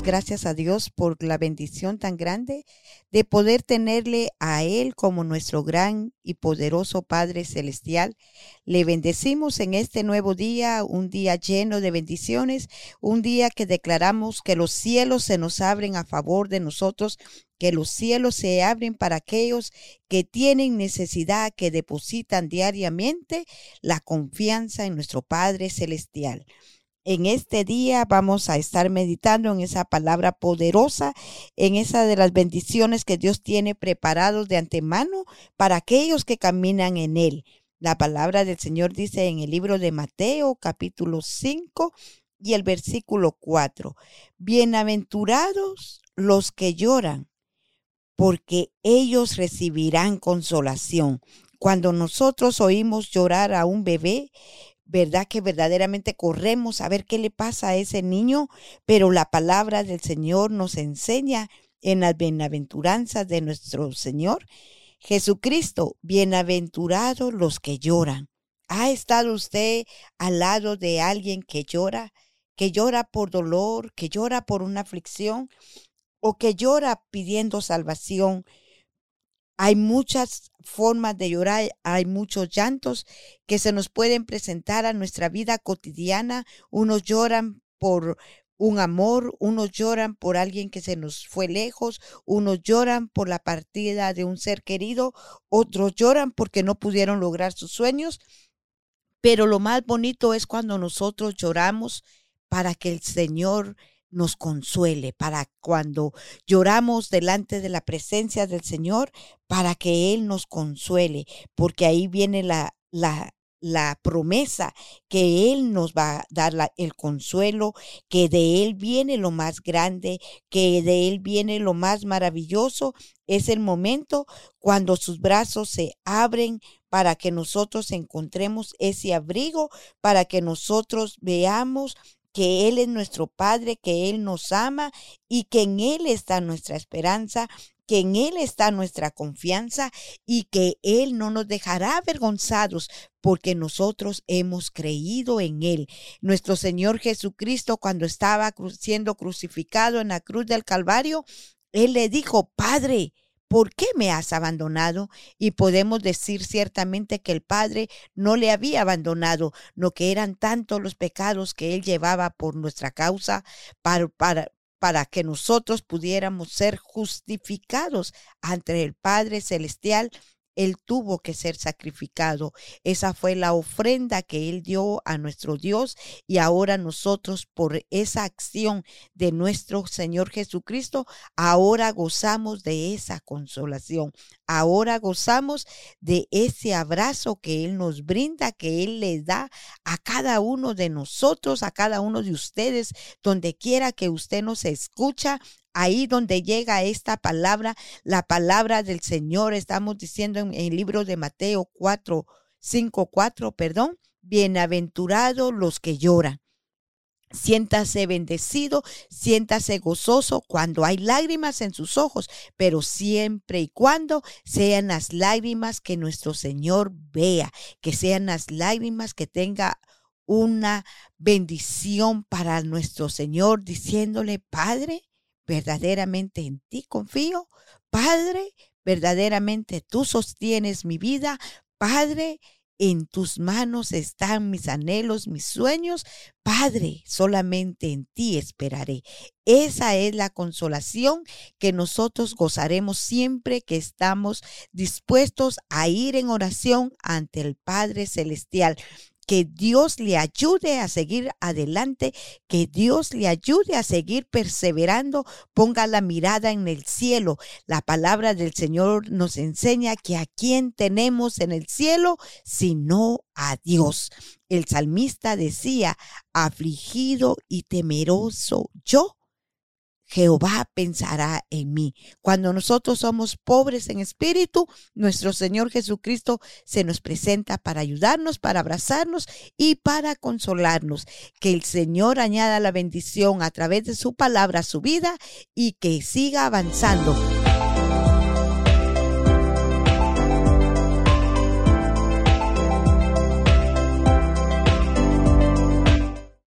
gracias a Dios por la bendición tan grande de poder tenerle a Él como nuestro gran y poderoso Padre Celestial. Le bendecimos en este nuevo día, un día lleno de bendiciones, un día que declaramos que los cielos se nos abren a favor de nosotros, que los cielos se abren para aquellos que tienen necesidad, que depositan diariamente la confianza en nuestro Padre Celestial. En este día vamos a estar meditando en esa palabra poderosa, en esa de las bendiciones que Dios tiene preparados de antemano para aquellos que caminan en Él. La palabra del Señor dice en el libro de Mateo capítulo 5 y el versículo 4, Bienaventurados los que lloran, porque ellos recibirán consolación. Cuando nosotros oímos llorar a un bebé, ¿verdad? Que verdaderamente corremos a ver qué le pasa a ese niño, pero la palabra del Señor nos enseña en las bienaventuranzas de nuestro Señor Jesucristo, bienaventurados los que lloran. ¿Ha estado usted al lado de alguien que llora, que llora por dolor, que llora por una aflicción o que llora pidiendo salvación? Hay muchas formas de llorar, hay muchos llantos que se nos pueden presentar a nuestra vida cotidiana. Unos lloran por un amor, unos lloran por alguien que se nos fue lejos, unos lloran por la partida de un ser querido, otros lloran porque no pudieron lograr sus sueños. Pero lo más bonito es cuando nosotros lloramos para que el Señor nos consuele, para cuando lloramos delante de la presencia del Señor, para que Él nos consuele, porque ahí viene la, la, la promesa que Él nos va a dar el consuelo, que de Él viene lo más grande, que de Él viene lo más maravilloso. Es el momento cuando sus brazos se abren para que nosotros encontremos ese abrigo, para que nosotros veamos que Él es nuestro Padre, que Él nos ama y que en Él está nuestra esperanza, que en Él está nuestra confianza y que Él no nos dejará avergonzados porque nosotros hemos creído en Él. Nuestro Señor Jesucristo cuando estaba siendo crucificado en la cruz del Calvario, Él le dijo, Padre, ¿por qué me has abandonado? Y podemos decir ciertamente que el Padre no le había abandonado, no que eran tantos los pecados que él llevaba por nuestra causa para, para, para que nosotros pudiéramos ser justificados ante el Padre Celestial él tuvo que ser sacrificado. Esa fue la ofrenda que Él dio a nuestro Dios y ahora nosotros por esa acción de nuestro Señor Jesucristo, ahora gozamos de esa consolación. Ahora gozamos de ese abrazo que Él nos brinda, que Él le da a cada uno de nosotros, a cada uno de ustedes, donde quiera que usted nos escucha, ahí donde llega esta palabra, la palabra del Señor, estamos diciendo en, el libro de Mateo 4, 5, 4, perdón, bienaventurados los que lloran. Siéntase bendecido, siéntase gozoso cuando hay lágrimas en sus ojos, pero siempre y cuando sean las lágrimas que nuestro Señor vea, que sean las lágrimas que tenga una bendición para nuestro Señor, diciéndole, Padre, verdaderamente en ti confío. Padre, verdaderamente tú sostienes mi vida. Padre, en tus manos están mis anhelos, mis sueños. Padre, solamente en ti esperaré. Esa es la consolación que nosotros gozaremos siempre que estamos dispuestos a ir en oración ante el Padre Celestial que Dios le ayude a seguir adelante, que Dios le ayude a seguir perseverando, ponga la mirada en el cielo. La palabra del Señor nos enseña que a quién tenemos en el cielo, sino a Dios. El salmista decía, afligido y temeroso yo Jehová pensará en mí. Cuando nosotros somos pobres en espíritu, nuestro Señor Jesucristo se nos presenta para ayudarnos, para abrazarnos y para consolarnos. Que el Señor añada la bendición a través de su palabra a su vida y que siga avanzando